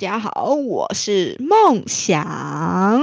大家好，我是梦想。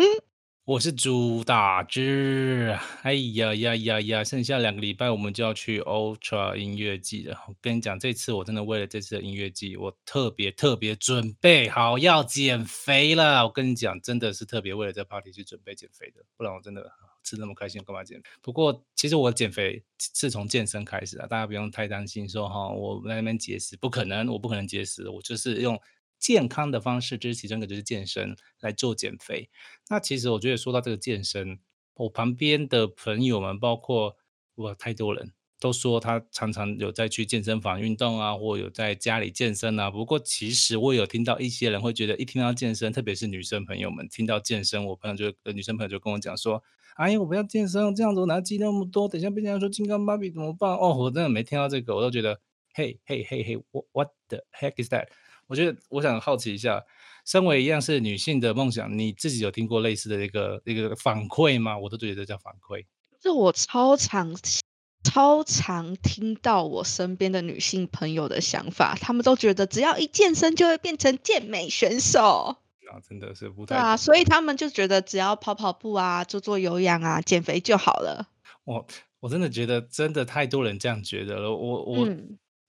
我是朱大志。哎呀呀呀呀！剩下两个礼拜我们就要去 Ultra 音乐季了。我跟你讲，这次我真的为了这次的音乐季，我特别特别准备好要减肥了。我跟你讲，真的是特别为了这 party 去准备减肥的，不然我真的吃那么开心，干嘛减肥？不过其实我减肥是从健身开始啊，大家不用太担心说哈，我在那边节食，不可能，我不可能节食，我就是用。健康的方式，这是其中一个，就是健身来做减肥。那其实我觉得说到这个健身，我旁边的朋友们，包括哇，太多人都说他常常有在去健身房运动啊，或有在家里健身啊。不过其实我有听到一些人会觉得，一听到健身，特别是女生朋友们听到健身，我朋友就女生朋友就跟我讲说：“哎呀，我不要健身，这样子我拿肌肉那么多，等下被人家说金刚芭比怎么办？”哦，我真的没听到这个，我都觉得，嘿嘿嘿嘿，what the heck is that？我觉得我想好奇一下，身为一样是女性的梦想，你自己有听过类似的一个一个反馈吗？我都觉得叫反馈。这我超常超常听到我身边的女性朋友的想法，她们都觉得只要一健身就会变成健美选手。啊，真的是不对啊，所以他们就觉得只要跑跑步啊，做做有氧啊，减肥就好了。我我真的觉得真的太多人这样觉得了。我我。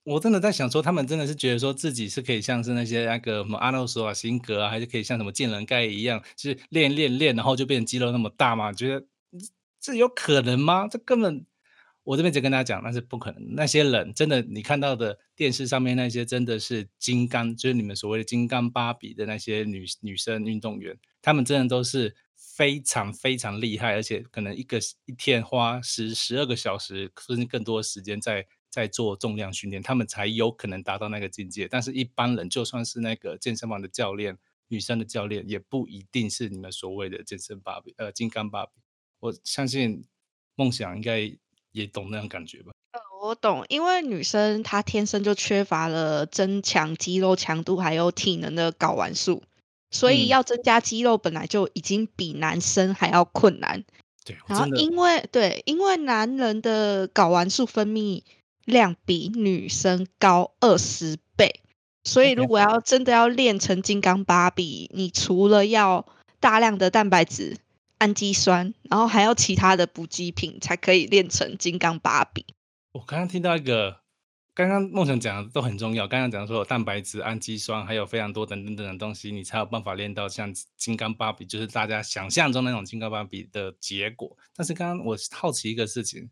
我真的在想说，他们真的是觉得说自己是可以像是那些那个什么阿诺索瓦辛格啊，还是可以像什么健人盖一样，就是练练练，然后就变成肌肉那么大吗？觉得这有可能吗？这根本，我这边只跟大家讲，那是不可能。那些人真的，你看到的电视上面那些真的是金刚，就是你们所谓的金刚芭比的那些女女生运动员，他们真的都是非常非常厉害，而且可能一个一天花十十二个小时甚至更多时间在。在做重量训练，他们才有可能达到那个境界。但是，一般人就算是那个健身房的教练，女生的教练，也不一定是你们所谓的健身芭比，呃，金刚芭比。我相信梦想应该也懂那种感觉吧？呃，我懂，因为女生她天生就缺乏了增强肌肉强度还有体能的睾丸素，所以要增加肌肉本来就已经比男生还要困难。对，然后因为对，因为男人的睾丸素分泌。量比女生高二十倍，所以如果要真的要练成金刚芭比，你除了要大量的蛋白质、氨基酸，然后还要其他的补给品，才可以练成金刚芭比。我刚刚听到一个，刚刚梦想讲的都很重要。刚刚讲说有蛋白质、氨基酸，还有非常多等等等的东西，你才有办法练到像金刚芭比，就是大家想象中那种金刚芭比的结果。但是刚刚我好奇一个事情。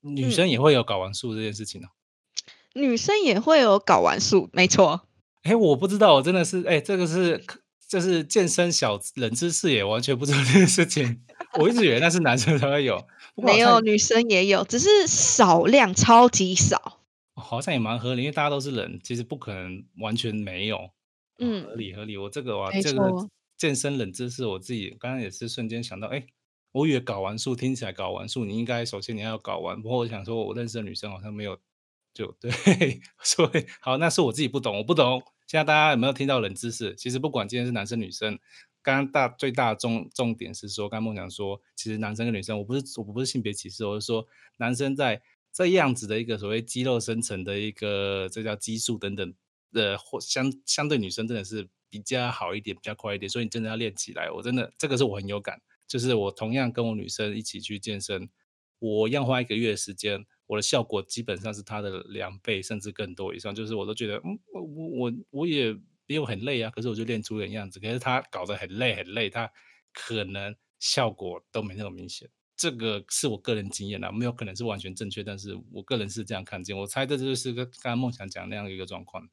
女生也会有睾丸素这件事情呢？女生也会有睾丸素，没错。哎，我不知道，我真的是，哎，这个是，这是健身小冷知识，也完全不知道这件事情。我一直以为那是男生才会有，没有，女生也有，只是少量，超级少。好像也蛮合理，因为大家都是人，其实不可能完全没有。嗯，合理合理。我这个哇，这个健身冷知识，我自己刚刚也是瞬间想到，哎。我以为睾丸素听起来睾丸素，你应该首先你要睾丸。不过我想说，我认识的女生好像没有，就对，所以好，那是我自己不懂，我不懂。现在大家有没有听到冷知识？其实不管今天是男生女生，刚刚大最大的重重点是说，刚梦想说，其实男生跟女生，我不是我不是性别歧视，我是说男生在这样子的一个所谓肌肉生成的一个这叫激素等等的，或相相对女生真的是比较好一点，比较快一点。所以你真的要练起来，我真的这个是我很有感。就是我同样跟我女生一起去健身，我要花一个月的时间，我的效果基本上是她的两倍甚至更多以上。就是我都觉得，嗯，我我我我也没有很累啊，可是我就练出点样子。可是她搞得很累很累，她可能效果都没那么明显。这个是我个人经验啦，没有可能是完全正确，但是我个人是这样看见。我猜这就是个刚刚梦想讲那样一个状况。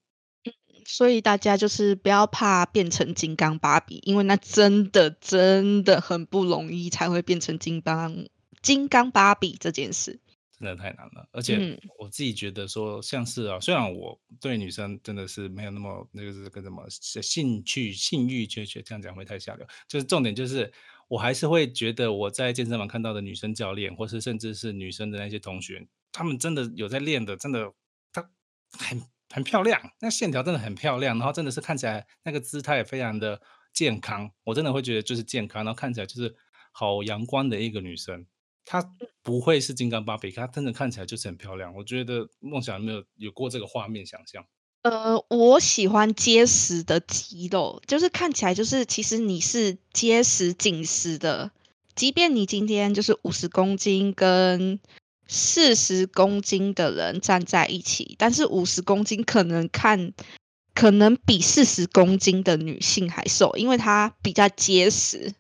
所以大家就是不要怕变成金刚芭比，因为那真的真的很不容易才会变成金刚金刚芭比这件事，真的太难了。而且我自己觉得说，像是啊，虽然我对女生真的是没有那么那个是跟什么兴趣性欲缺缺，这样讲会太下流。就是重点就是，我还是会觉得我在健身房看到的女生教练，或是甚至是女生的那些同学，他们真的有在练的，真的他很。很漂亮，那线条真的很漂亮，然后真的是看起来那个姿态也非常的健康，我真的会觉得就是健康，然后看起来就是好阳光的一个女生。她不会是金刚芭比，她真的看起来就是很漂亮。我觉得梦想有没有有过这个画面想象？呃，我喜欢结实的肌肉，就是看起来就是其实你是结实紧实的，即便你今天就是五十公斤跟四十公斤的人站在一起，但是五十公斤可能看可能比四十公斤的女性还瘦，因为她比较结实。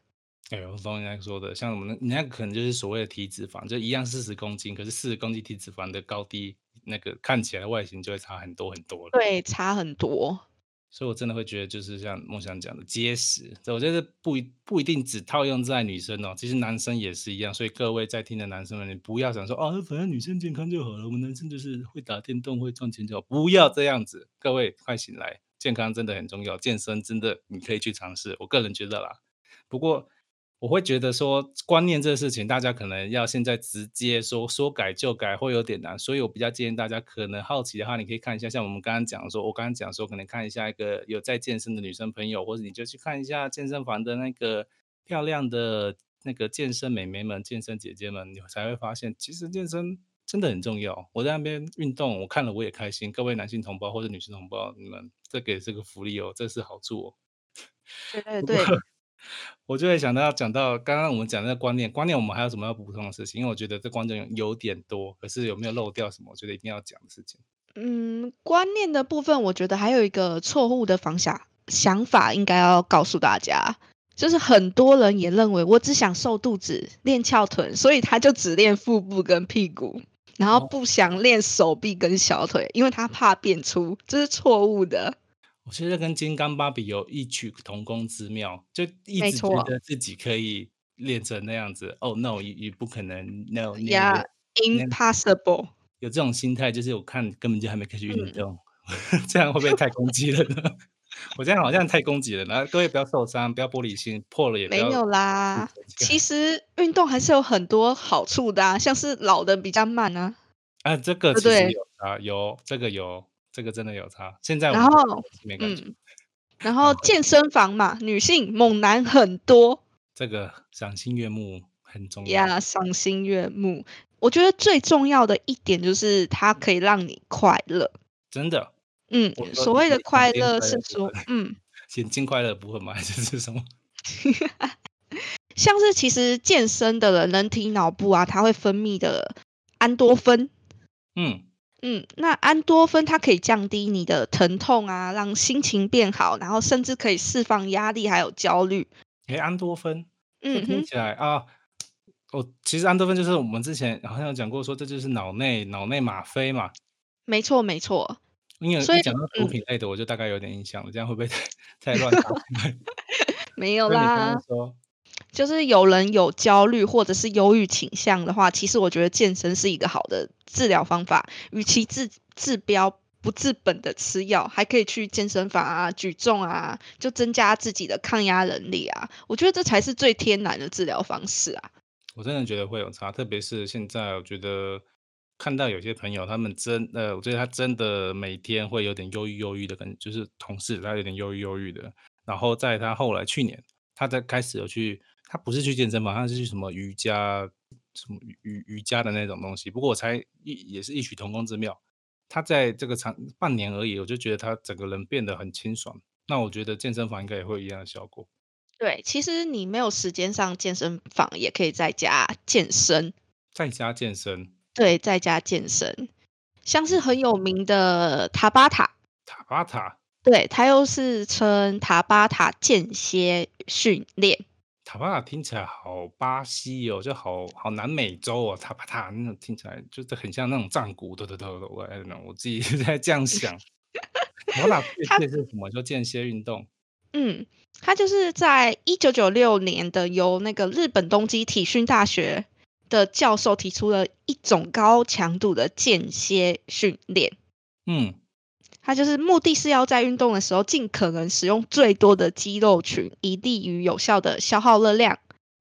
哎，我懂你在说的，像我们人家可能就是所谓的体脂肪，就一样四十公斤，可是四十公斤体脂肪的高低。那个看起来外形就会差很多很多了，对，差很多。所以我真的会觉得，就是像梦想讲的结实，我觉得不一不一定只套用在女生哦，其实男生也是一样。所以各位在听的男生们，你不要想说哦，反正女生健康就好了，我们男生就是会打电动会赚钱就好，不要这样子。各位快醒来，健康真的很重要，健身真的你可以去尝试。我个人觉得啦，不过。我会觉得说观念这个事情，大家可能要现在直接说说改就改会有点难，所以我比较建议大家可能好奇的话，你可以看一下，像我们刚刚讲说，我刚刚讲说可能看一下一个有在健身的女生朋友，或者你就去看一下健身房的那个漂亮的那个健身美眉们、健身姐姐们，你才会发现其实健身真的很重要。我在那边运动，我看了我也开心。各位男性同胞或者女性同胞，你们这给这个福利哦，这是好处哦。对对对。我就会想到讲到刚刚我们讲的观念，观念我们还有什么要补充的事情？因为我觉得这观念有点多，可是有没有漏掉什么？我觉得一定要讲的事情。嗯，观念的部分，我觉得还有一个错误的方向想法，应该要告诉大家，就是很多人也认为我只想瘦肚子、练翘臀，所以他就只练腹部跟屁股，然后不想练手臂跟小腿，因为他怕变粗，这是错误的。我觉得跟金刚芭比有异曲同工之妙，就一直觉得自己可以练成那样子。Oh no，也不可能 No，yeah，impossible。有这种心态，就是我看根本就还没开始运动，这样会不会太攻击了呢？我这样好像太攻击了，然后各位不要受伤，不要玻璃心，破了也没有啦。其实运动还是有很多好处的，像是老的比较慢啊。啊，这个其实有啊，有这个有。这个真的有差。现在然后嗯，然后健身房嘛，女性猛男很多，这个赏心悦目很重要。呀，赏心悦目。我觉得最重要的一点就是它可以让你快乐。真的？嗯，所谓的快乐是说，嗯，眼睛快乐部分吗？还是什么？像是其实健身的人，人体脑部啊，它会分泌的安多酚。嗯。嗯，那安多芬它可以降低你的疼痛啊，让心情变好，然后甚至可以释放压力还有焦虑。诶，安多芬，嗯，听起来啊，我其实安多芬就是我们之前好像有讲过，说这就是脑内脑内吗啡嘛。没错，没错。因为所以讲到毒品类的，我就大概有点印象了，这样会不会太 太乱？没有啦。就是有人有焦虑或者是忧郁倾向的话，其实我觉得健身是一个好的治疗方法。与其治治标不治本的吃药，还可以去健身房啊举重啊，就增加自己的抗压能力啊。我觉得这才是最天然的治疗方式啊。我真的觉得会有差，特别是现在，我觉得看到有些朋友，他们真呃，我觉得他真的每天会有点忧郁忧郁的，可能就是同事他有点忧郁忧郁的。然后在他后来去年，他在开始有去。他不是去健身房，他是去什么瑜伽，什么瑜瑜伽的那种东西。不过我才一也是异曲同工之妙。他在这个长半年而已，我就觉得他整个人变得很清爽。那我觉得健身房应该也会有一样的效果。对，其实你没有时间上健身房，也可以在家健身。在家健身？对，在家健身。像是很有名的塔巴塔。塔巴塔。对，它又是称塔巴塔间歇训练。塔巴塔听起来好巴西哦，就好好南美洲哦，塔巴塔那种听起来就是很像那种战鼓，对对对，我我自己 在这样想。塔巴塔这是什么？叫间歇运动？嗯，它就是在一九九六年的由那个日本东京体训大学的教授提出了一种高强度的间歇训练。嗯。它就是目的是要在运动的时候尽可能使用最多的肌肉群，以利于有效的消耗热量。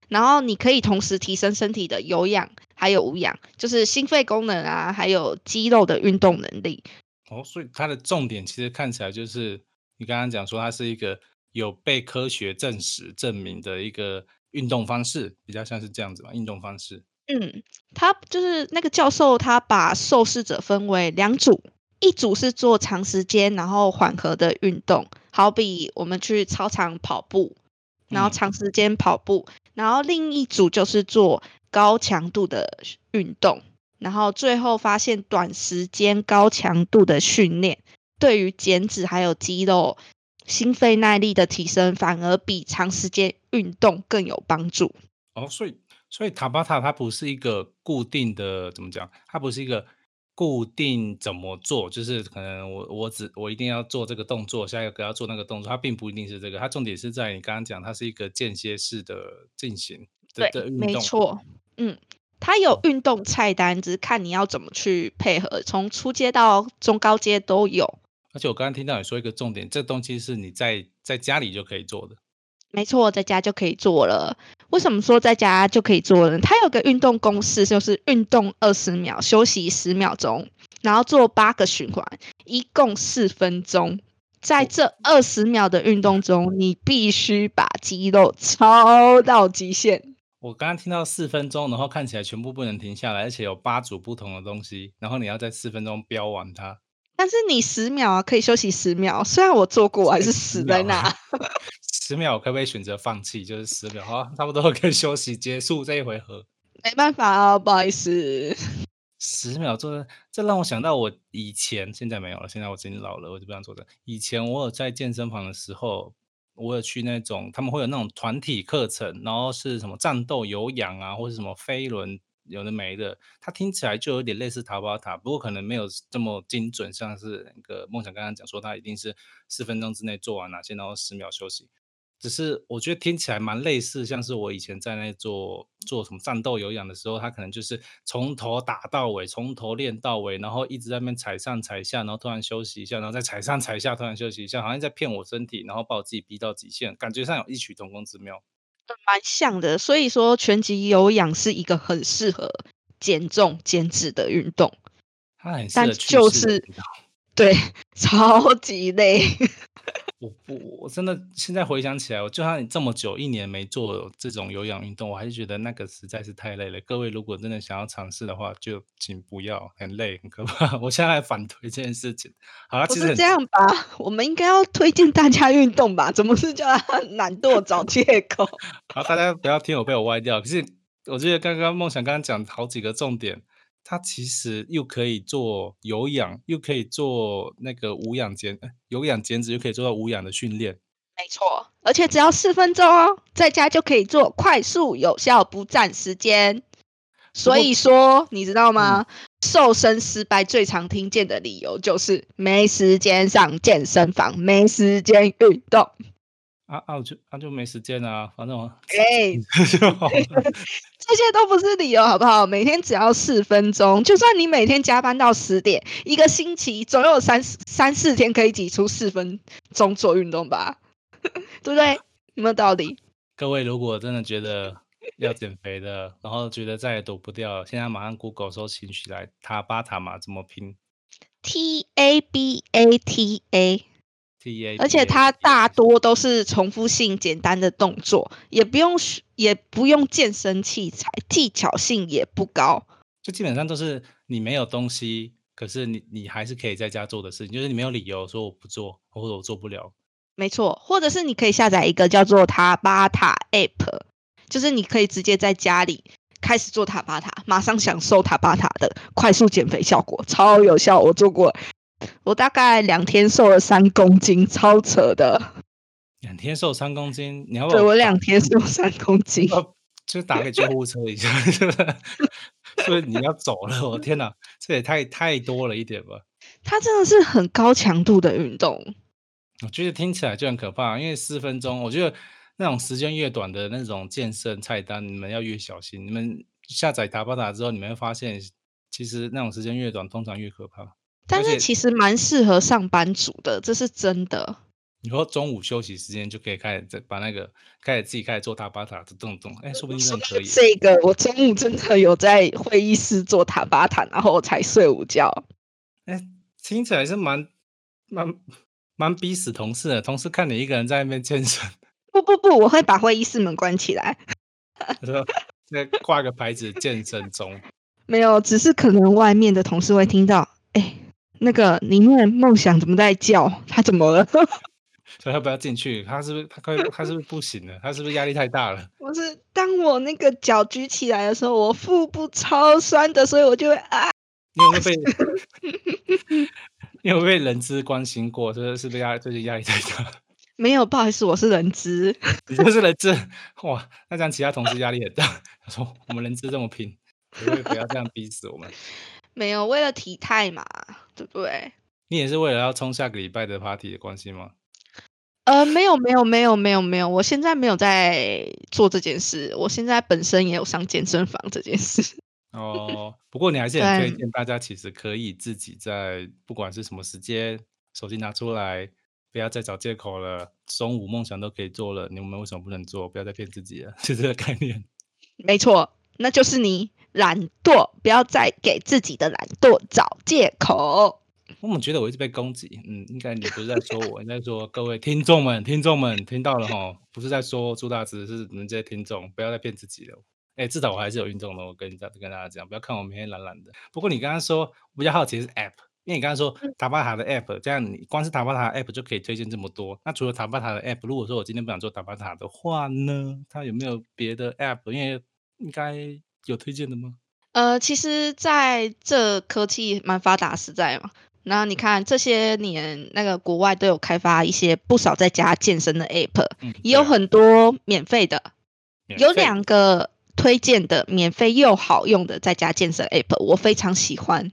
然后你可以同时提升身体的有氧还有无氧，就是心肺功能啊，还有肌肉的运动能力。哦，所以它的重点其实看起来就是你刚刚讲说它是一个有被科学证实证明的一个运动方式，比较像是这样子吧，运动方式。嗯，他就是那个教授，他把受试者分为两组。一组是做长时间然后缓和的运动，好比我们去操场跑步，然后嗯长时间跑步，然后另一组就是做高强度的运动，然后最后发现短时间高强度的训练对于减脂还有肌肉、心肺耐力的提升，反而比长时间运动更有帮助。哦，所以所以塔巴塔它不是一个固定的，怎么讲？它不是一个固定怎么做，就是可能我我只我一定要做这个动作，下一个要做那个动作，它并不一定是这个，它重点是在你刚刚讲，它是一个间歇式的进行对，运动。没错，嗯，它有运动菜单，只是看你要怎么去配合，从初阶到中高阶都有。而且我刚刚听到你说一个重点，这东西是你在在家里就可以做的。没错，在家就可以做了。为什么说在家就可以做呢？它有个运动公式，就是运动二十秒，休息十秒钟，然后做八个循环，一共四分钟。在这二十秒的运动中，你必须把肌肉超到极限。我刚刚听到四分钟，然后看起来全部不能停下来，而且有八组不同的东西，然后你要在四分钟标完它。但是你十秒啊，可以休息十秒。虽然我做过，我还是死在那。十秒，我可不可以选择放弃？就是十秒，好，差不多可以休息结束这一回合。没办法啊，不好意思。十秒做的，这让我想到我以前，现在没有了，现在我已经老了，我就不想做这。以前我有在健身房的时候，我有去那种，他们会有那种团体课程，然后是什么战斗有氧啊，或是什么飞轮，有的没的，它听起来就有点类似塔巴塔，不过可能没有这么精准，像是那个梦想刚刚讲说，它一定是四分钟之内做完哪些，然后十秒休息。只是我觉得听起来蛮类似，像是我以前在那做做什么战斗有氧的时候，他可能就是从头打到尾，从头练到尾，然后一直在那边踩上踩下，然后突然休息一下，然后再踩上踩下，突然休息一下，好像在骗我身体，然后把我自己逼到极限，感觉上有异曲同工之妙。蛮像的，所以说拳击有氧是一个很适合减重减脂的运动，但就是对，超级累。我不我真的现在回想起来，我就算你这么久一年没做这种有氧运动，我还是觉得那个实在是太累了。各位如果真的想要尝试的话，就请不要，很累很可怕。我现在反对这件事情。好了，其实很不是这样吧？我们应该要推荐大家运动吧？怎么是叫他 懒惰找借口？好，大家不要听我被我歪掉。可是我觉得刚刚梦想刚刚讲好几个重点，它其实又可以做有氧，又可以做那个无氧减呃有氧减脂，又可以做到无氧的训练。没错，而且只要四分钟哦，在家就可以做，快速有效，不占时间。所以说，你知道吗？瘦身失败最常听见的理由就是没时间上健身房，没时间运动。啊啊，我就啊就没时间啊，反正我哎、就好。这些都不是理由，好不好？每天只要四分钟，就算你每天加班到十点，一个星期总有三四三四天可以挤出四分钟做运动吧，对不对？有没有道理？各位如果真的觉得要减肥的，然后觉得再也躲不掉，现在马上 Google 搜寻起来塔巴塔嘛，怎么拼 T A B A T A，而且它大多都是重复性简单的动作，也不用学也不用健身器材，技巧性也不高。就基本上都是你没有东西，可是你你还是可以在家做的事情，就是你没有理由说我不做，或者我做不了。没错，或者是你可以下载一个叫做塔巴塔 App，就是你可以直接在家里开始做塔巴塔，马上享受塔巴塔的快速减肥效果，超有效。我做过，我大概两天瘦了三公斤，超扯的。两天瘦三公斤，你要不要对我两天瘦三公斤，要就打给救护车一下，是不是？所以你要走了，我天哪，这也太太多了一点吧？它真的是很高强度的运动。我觉得听起来就很可怕，因为四分钟，我觉得那种时间越短的那种健身菜单，你们要越小心。你们下载塔巴塔之后，你们会发现，其实那种时间越短，通常越可怕。但是其实蛮适合上班族的，这是真的。你说中午休息时间就可以开始在把那个开始自己开始做塔巴塔的动作，哎，说不定真的可以。这个我中午真的有在会议室做塔巴塔，然后我才睡午觉。哎，听起来是蛮蛮蛮逼死同事的。同事看你一个人在那边健身，不不不，我会把会议室门关起来。他说那挂个牌子健身中，没有，只是可能外面的同事会听到，哎、那个里面梦想怎么在叫？他怎么了？所以他不要进去，他是不是他快他是不是不行了？他是不是压力太大了？我是当我那个脚举起来的时候，我腹部超酸的，所以我就会啊。你有没有被？你有没有被人资关心过？就是是不是压最近压力太大？没有，不好意思，我是人资。你就是人资哇？那这样其他同事压力很大。他说我们人资这么拼，不会不要这样逼死我们。没有，为了体态嘛，对不对？你也是为了要冲下个礼拜的 party 的关系吗？呃，没有，没有，没有，没有，没有，我现在没有在做这件事。我现在本身也有上健身房这件事。哦，不过你还是很推荐大家，其实可以自己在不管是什么时间，手机拿出来，不要再找借口了。中午梦想都可以做了，你们为什么不能做？不要再骗自己了，就这个概念。没错，那就是你懒惰，不要再给自己的懒惰找借口。我们觉得我一直被攻击，嗯，应该你不是在说我，应该说各位听众们，听众们听到了哈，不是在说朱大师，是你们这些听众，不要再骗自己了。哎，至少我还是有运动的。我跟你讲，跟大家讲，不要看我每天懒懒的。不过你刚刚说比较好奇是 App，因为你刚刚说塔巴塔的 App，这样你光是塔巴塔的 App 就可以推荐这么多。那除了塔巴塔的 App，如果说我今天不想做塔巴塔的话呢，它有没有别的 App？因为应该有推荐的吗？呃，其实在这科技蛮发达时代嘛，那你看这些年那个国外都有开发一些不少在家健身的 App，也有很多免费的，有两个。推荐的免费又好用的在家健身 App，我非常喜欢。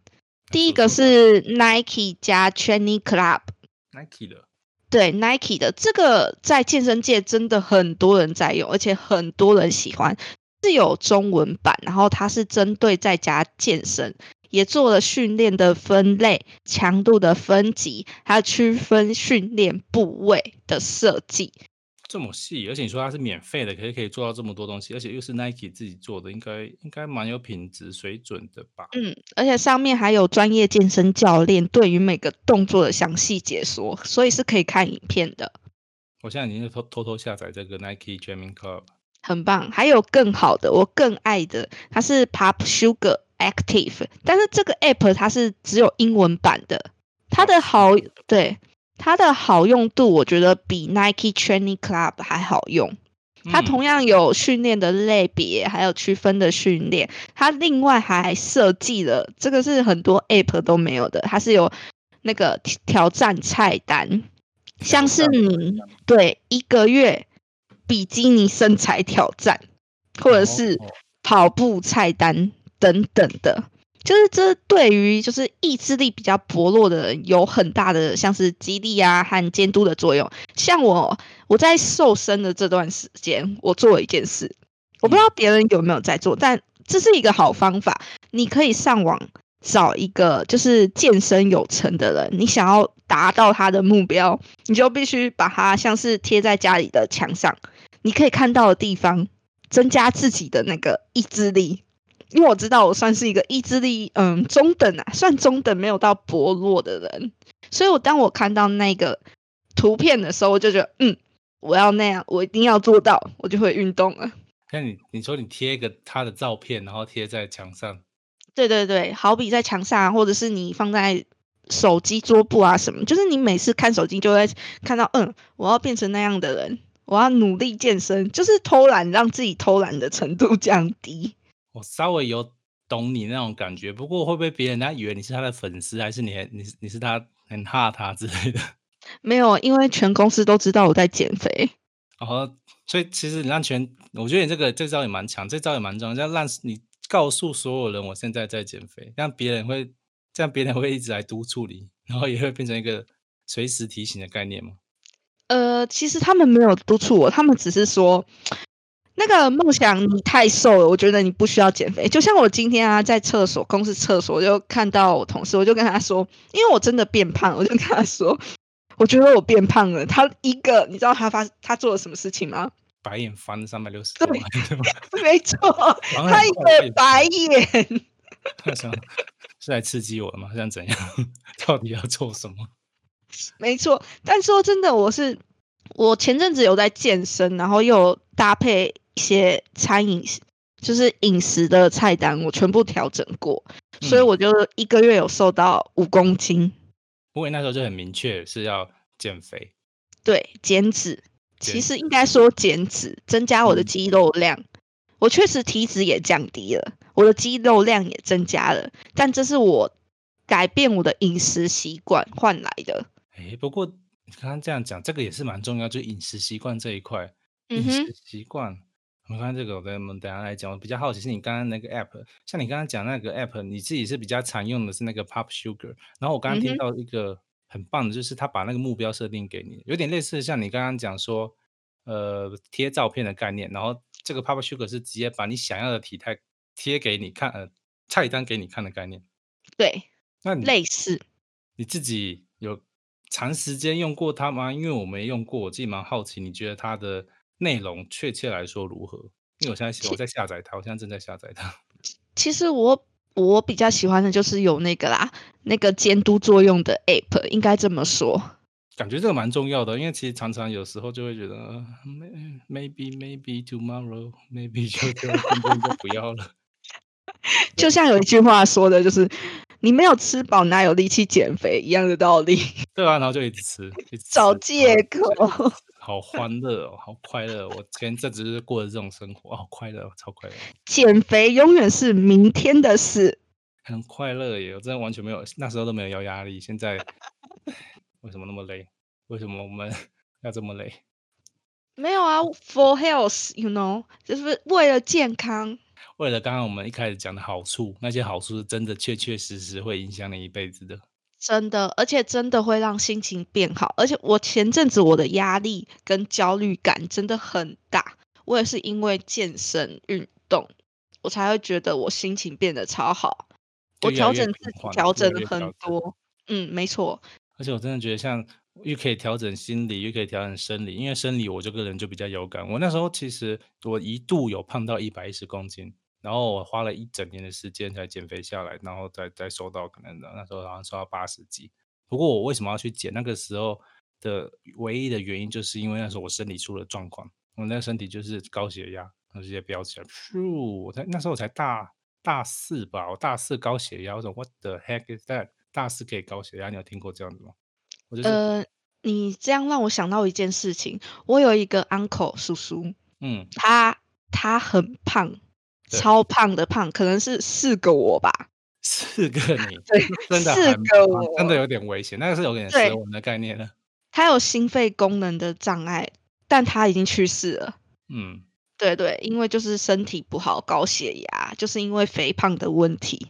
第一个是 Nike 加 Training Club，Nike 的，对 Nike 的这个在健身界真的很多人在用，而且很多人喜欢。是有中文版，然后它是针对在家健身，也做了训练的分类、强度的分级，还有区分训练部位的设计。这么细，而且你说它是免费的，可是可以做到这么多东西，而且又是 Nike 自己做的，应该应该蛮有品质水准的吧？嗯，而且上面还有专业健身教练对于每个动作的详细解说，所以是可以看影片的。我现在已经偷偷偷下载这个 Nike Training Club，很棒。还有更好的，我更爱的，它是 Pop Sugar Active，但是这个 App 它是只有英文版的，它的好对。它的好用度，我觉得比 Nike Training Club 还好用。它同样有训练的类别，还有区分的训练。它另外还设计了，这个是很多 App 都没有的。它是有那个挑战菜单，像是你对一个月比基尼身材挑战，或者是跑步菜单等等的。就是这对于就是意志力比较薄弱的人有很大的像是激励啊和监督的作用。像我我在瘦身的这段时间，我做了一件事，我不知道别人有没有在做，但这是一个好方法。你可以上网找一个就是健身有成的人，你想要达到他的目标，你就必须把它像是贴在家里的墙上，你可以看到的地方，增加自己的那个意志力。因为我知道我算是一个意志力嗯中等啊，算中等没有到薄弱的人，所以我当我看到那个图片的时候，我就觉得嗯，我要那样，我一定要做到，我就会运动了。那你你说你贴一个他的照片，然后贴在墙上，对对对，好比在墙上，或者是你放在手机桌布啊什么，就是你每次看手机就会看到嗯，我要变成那样的人，我要努力健身，就是偷懒，让自己偷懒的程度降低。我稍微有懂你那种感觉，不过会不会别人家以为你是他的粉丝，还是你你你是他很怕他之类的？没有，因为全公司都知道我在减肥。哦，所以其实你让全，我觉得你这个这招也蛮强，这招也蛮重要，要让你告诉所有人我现在在减肥，让别人会这样，别人会一直来督促你，然后也会变成一个随时提醒的概念吗？呃，其实他们没有督促我，他们只是说。那个梦想，你太瘦了，我觉得你不需要减肥。就像我今天啊，在厕所，公司厕所我就看到我同事，我就跟他说，因为我真的变胖，我就跟他说，我觉得我变胖了。他一个，你知道他发他做了什么事情吗？白眼翻三百六十度，对 没错，他一个白眼。他想是来刺激我的吗？想怎样？到底要做什么？没错，但说真的，我是我前阵子有在健身，然后又搭配。一些餐饮就是饮食的菜单，我全部调整过，所以我就一个月有瘦到五公斤。不过那时候就很明确是要减肥，对，减脂，其实应该说减脂，增加我的嗯肌肉量。我确实体脂也降低了，我的肌肉量也增加了，但这是我改变我的饮食习惯换来的。诶，不过你刚刚这样讲，这个也是蛮重要，就是饮食习惯这一块。饮食习惯，我们看这个，我们等一下来讲。我比较好奇是你刚刚那个 app，像你刚刚讲那个 app，你自己是比较常用的是那个 Pop Sugar，然后我刚刚嗯哼，听到一个很棒的，就是他把那个目标设定给你，有点类似像你刚刚讲说，呃，贴照片的概念，然后这个 Pop Sugar 是直接把你想要的体态贴给你看，呃，菜单给你看的概念。对，那你类似。你自己有长时间用过它吗？因为我没用过，我自己蛮好奇，你觉得它的内容确切来说如何？因为我现在我其在下载它，我现在正在下载它。其实我我比较喜欢的就是有那个啦，那个监督作用的 app，应该这么说。感觉这个蛮重要的，因为其实常常有时候就会觉得呃，may-，maybe maybe tomorrow maybe 就就今天就不要了。就像有一句话说的，就是你没有吃饱，哪有力气减肥一样的道理。对啊，然后就一直吃，一直吃，找借口。好欢乐哦，好快乐！我前阵子就是过的这种生活，好快乐，超快乐，减肥永远是明天的事。很快乐耶！我真的完全没有，那时候都没有要压力，现在 为什么那么累？为什么我们 要这么累？没有啊，for health，you know，就是为了健康。为了刚刚我们一开始讲的好处，那些好处是真的确确实实会影响你一辈子的。真的，而且真的会让心情变好。而且我前阵子我的压力跟焦虑感真的很大，我也是因为健身运动，我才会觉得我心情变得超好。我调整自己，调整了很。多。嗯，没错。而且我真的觉得，像又可以调整心理，又可以调整生理，因为生理我这个人就比较有感。我那时候其实我一度有胖到一百一十公斤，然后我花了一整年的时间才减肥下来，然后再再瘦到可能的那时候好像瘦到八十几。不过我为什么要去减？那个时候的唯一的原因，就是因为那时候我身体出了状况，我那身体就是高血压，然后直接飙起来，咻！我才那时候我才大大四吧，我大四高血压，我说 What the heck is that？大四可以高血压，你有听过这样子吗？我就是呃，你这样让我想到一件事情，我有一个 uncle 叔叔，嗯，他他很胖，超胖的胖，可能是四个我吧。四个你，对，真的四个我，真的。有点危险，那个是有点蛇对，纹的概念了。他有心肺功能的障碍，但他已经去世了。嗯，对对，因为就是身体不好，高血压，就是因为肥胖的问题。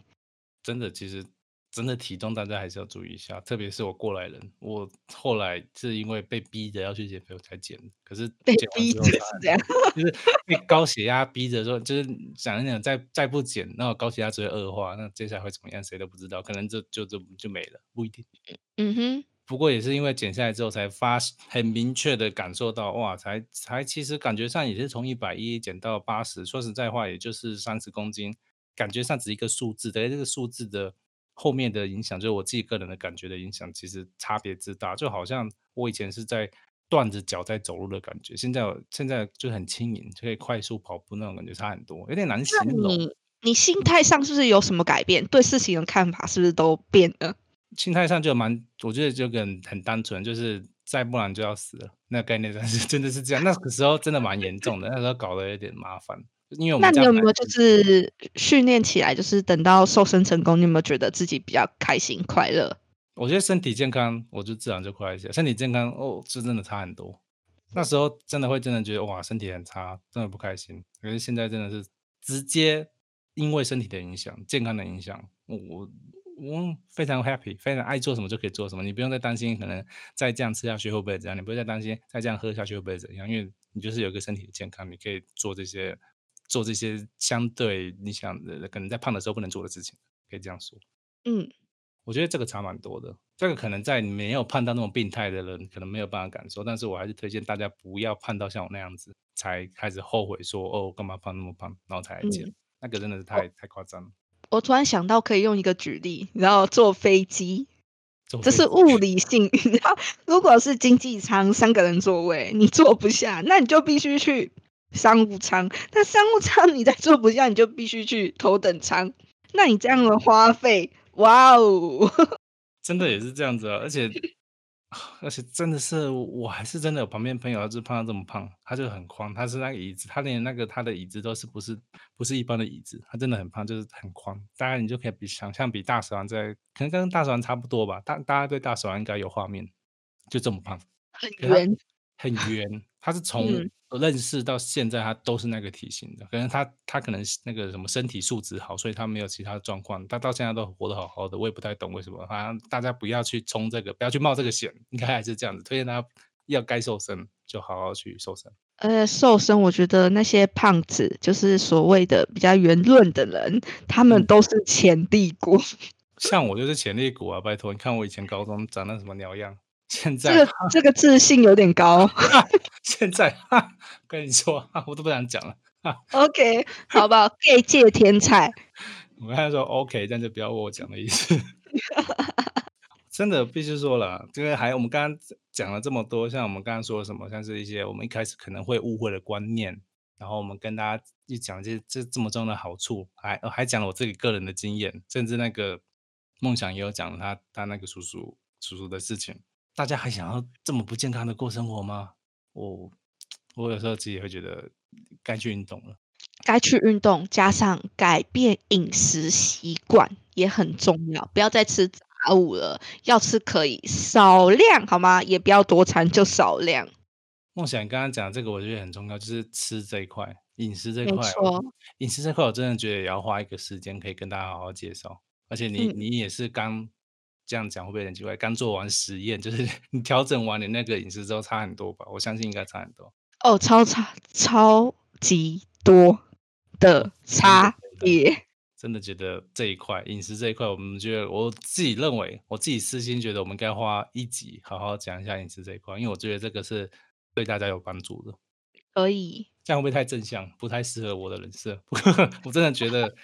真的，其实真的体重大家还是要注意一下，特别是我过来人，我后来是因为被逼着要去减肥我才减的，可是被逼着是这样。就是被高血压逼着说，就是想一想再再不减，那我高血压只会恶化，那接下来会怎么样谁都不知道，可能就就就就没了，不一定。嗯哼，不过也是因为减下来之后，才发很明确的感受到，哇，才才其实感觉上也是从一百一减到八十，说实在话，也就是三十公斤，感觉上只是一个数字，但是这个数字的后面的影响，就是我自己个人的感觉的影响，其实差别之大，就好像我以前是在断着脚在走路的感觉，现在现在就很轻盈，就可以快速跑步那种感觉差很多，有点难形容。你你心态上是不是有什么改变？对事情的看法是不是都变了？心态上就蛮，我觉得就很很单纯，就是再不然就要死了，那概念上是真的是这样。那个时候真的蛮严重的，那时候搞得有点麻烦，因为我那你有没有就是训练起来，就是等到瘦身成功，你有没有觉得自己比较开心快乐？我觉得身体健康，我就自然就快一些。身体健康哦，是真的差很多。那时候真的会真的觉得哇，身体很差，真的不开心。可是现在真的是直接因为身体的影响、健康的影响，我我我非常 happy，非常爱做什么就可以做什么。你不用再担心可能再这样吃下去会不会怎样，你不会再担心再这样喝下去会不会怎样，因为你就是有一个身体的健康，你可以做这些做这些相对你想的可能在胖的时候不能做的事情，可以这样说。嗯，我觉得这个差蛮多的，这个可能在你没有胖到那种病态的人，可能没有办法感受，但是我还是推荐大家不要胖到像我那样子，才开始后悔说哦，干嘛胖那么胖，然后才来减，嗯那个真的是太太夸张了。我突然想到可以用一个举例，然后坐飞机，这是物理性。然后如果是经济舱三个人座位，你坐不下，那你就必须去商务舱。那商务舱 你再坐不下，你就必须去头等舱。那你这样的花费，哇哦！真的也是这样子啊，而且 而且真的是，我还是真的有旁边朋友，他就是胖到这么胖，他就很宽，他是那个椅子，他连那个他的椅子都是不是不是一般的椅子，他真的很胖，就是很宽。大概你就可以比想象比大蛇丸在，可能跟大蛇丸差不多吧。大大家对大蛇丸应该有画面，就这么胖，很圆，很圆，他是从嗯，认识到现在，他都是那个体型的。可能他他可能那个什么身体素质好，所以他没有其他的状况，他到现在都活得好好的。我也不太懂为什么，好像大家不要去冲这个，不要去冒这个险，应该还是这样子。推荐他要该瘦身就好好去瘦身。呃，瘦身，我觉得那些胖子，就是所谓的比较圆润的人，他们嗯，都是潜力股。像我就是潜力股啊，拜托，你看我以前高中长得什么鸟样，现这在个这个自信有点高。现在哈，跟你说，哈我都不想讲了。哈 OK，好吧，gay 界天才。我跟他说 OK，这样就不要问我讲的意思。真的必须说了，因为还我们刚刚讲了这么多，像我们刚刚说的什么，像是一些我们一开始可能会误会的观念，然后我们跟大家一讲这这这么重要的好处，还呃还讲了我自己个人的经验，甚至那个梦想也有讲了他他那个叔叔叔叔的事情。大家还想要这么不健康的过生活吗？我我有时候自己也会觉得该去运动了。该去运动，加上改变饮食习惯也很重要，不要再吃杂物了，要吃可以少量好吗？也不要多餐，就少量。梦想刚刚讲的这个，我觉得很重要，就是吃这一块，饮食这块，饮食这块我真的觉得也要花一个时间，可以跟大家好好介绍。而且你嗯，你也是刚这样讲会不会很奇怪？刚做完实验，就是 你调整完你那个饮食之后差很多吧？我相信应该差很多。哦，超差超级多的差别。真的觉得这一块饮食这一块，我们觉得我自己认为，我自己私心觉得我们应该花一集好好讲一下饮食这一块，因为我觉得这个是对大家有帮助的。可以，这样会不会太正向？不太适合我的人设。我真的觉得，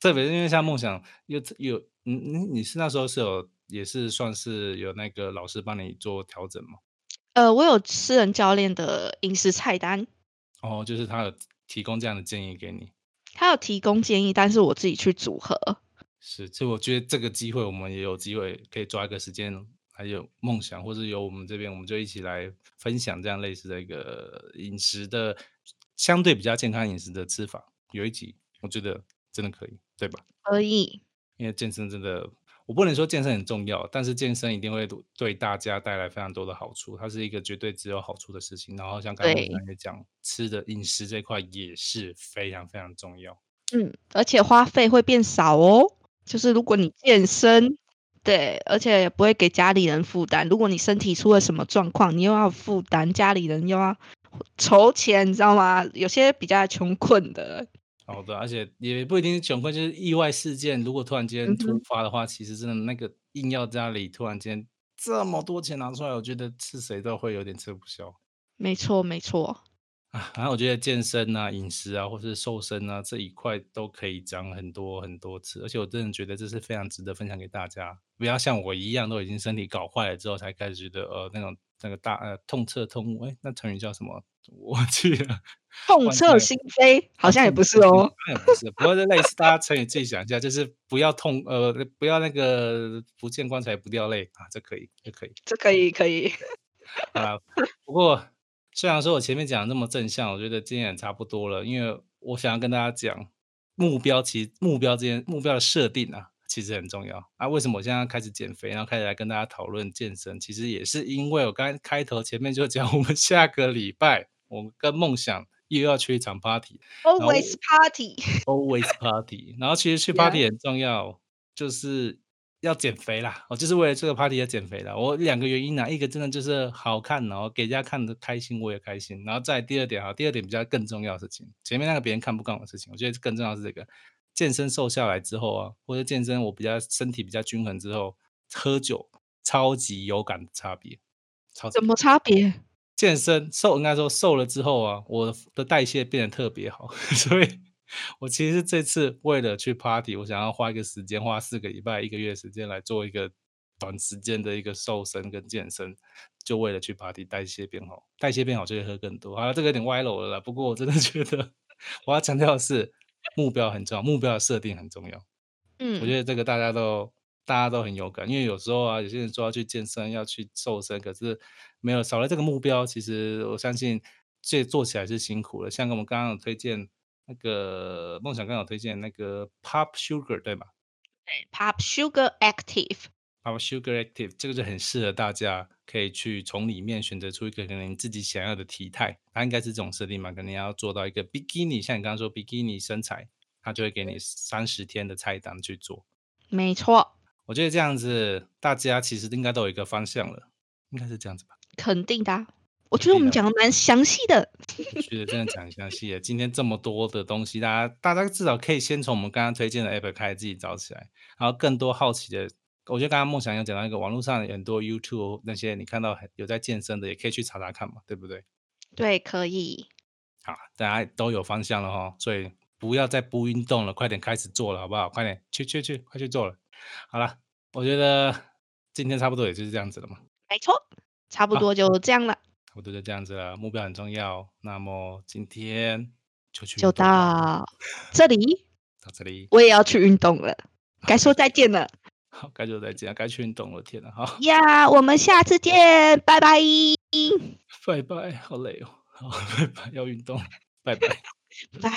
特别是因为像梦想有有，你你你是那时候是有也是算是有那个老师帮你做调整吗？呃，我有私人教练的饮食菜单，哦，就是他有提供这样的建议给你。他有提供建议，但是我自己去组合。是，所以我觉得这个机会我们也有机会可以抓一个时间，还有梦想，或是由我们这边，我们就一起来分享这样类似的一个饮食的相对比较健康饮食的吃法。有一集我觉得真的可以，对吧？可以，因为健身真的，我不能说健身很重要，但是健身一定会对对大家带来非常多的好处，它是一个绝对只有好处的事情。然后像刚刚梦对，想也讲，吃的饮食这块也是非常非常重要。嗯，而且花费会变少哦。就是如果你健身，对，而且也不会给家里人负担。如果你身体出了什么状况，你又要负担，家里人又要筹钱，你知道吗？有些比较穷困的，好的，而且也不一定是穷困，就是意外事件，如果突然间突发的话，其实真的那个硬要家里突然间这么多钱拿出来，我觉得是谁都会有点吃不消。没错没错，啊，然后我觉得健身啊、饮食啊，或是瘦身啊这一块都可以讲很多很多次，而且我真的觉得这是非常值得分享给大家。不要像我一样，都已经身体搞坏了之后才开始觉得呃那种那个大呃痛彻痛悟，哎，那成语叫什么？我忘记了，痛彻心扉好啊，像也不是哦。不是，不过这类似大家成语自己想一下，就是不要痛呃不要那个不见棺材不掉泪啊，这可以，这可以。这可以可以，啊，不过虽然说我前面讲的那么正向，我觉得今天也差不多了，因为我想要跟大家讲，目标其实目标之间目标的设定啊，其实很重要啊。为什么我现在开始减肥，然后开始来跟大家讨论健身，其实也是因为我刚才开头前面就讲，我们下个礼拜我们跟梦想又要去一场 party，always party，always party，然后其实去 yeah，party 很重要，就是要减肥啦。我就是为了这个 party 要减肥啦。我两个原因啊，一个真的就是好看，然后给人家看的开心，我也开心。然后再第二点啊，第二点比较更重要的事情，前面那个别人看不惯我的事情，我觉得更重要的是这个，健身瘦下来之后啊，或者健身我比较身体比较均衡之后，喝酒超级有感的差别，超。怎么差别？健身瘦应该说瘦了之后啊，我的代谢变得特别好，所以我其实这次为了去 party，我想要花一个时间，花四个礼拜、一个月时间来做一个短时间的一个瘦身跟健身，就为了去 party 代谢变好，代谢变好就会喝更多。好了，这个有点歪楼了啦，不过我真的 觉得我要强调的是目标很重要，目标的设定很重要。嗯我觉嗯，得这个大家都大家都很有感，因为有时候啊，有些人说要去健身，要去瘦身，可是没有少了这个目标，其实我相信这做起来是辛苦的。像我们刚刚有推荐那个梦想，刚刚有推荐那个 Pop Sugar 对吧？对，Pop Sugar Active。Pop Sugar Active 这个就很适合大家，可以去从里面选择出一个可能你自己想要的体态，它应该是这种设定嘛？可能要做到一个 Bikini，像你刚刚说 Bikini 身材，它就会给你三十天的菜单去做。没错，我觉得这样子，大家其实应该都有一个方向了，应该是这样子吧？肯定的。我觉得我们讲的蛮详细的。我 觉得真的讲详细的。今天这么多的东西，大家大家至少可以先从我们刚刚推荐的 app 开始自己找起来，然后更多好奇的，我觉得刚刚梦想有讲到一个网络上很多 YouTube 那些你看到有在健身的，也可以去查查看嘛，对不对？对，可以。好，大家都有方向了哈，所以不要再不运动了，快点开始做了，好不好？快点去去去，快去做了。好了，我觉得今天差不多也就是这样子了嘛。没错，差不多就这样了。差不多就这样子了，目标很重要。那么今天就去就到这里，到这里，我也要去运动了，该说再 见了。好，该说再见，该去运动了。天哪，好呀，我们下次见，拜拜，拜拜，好累哦，好，拜拜，要运动，拜拜，拜。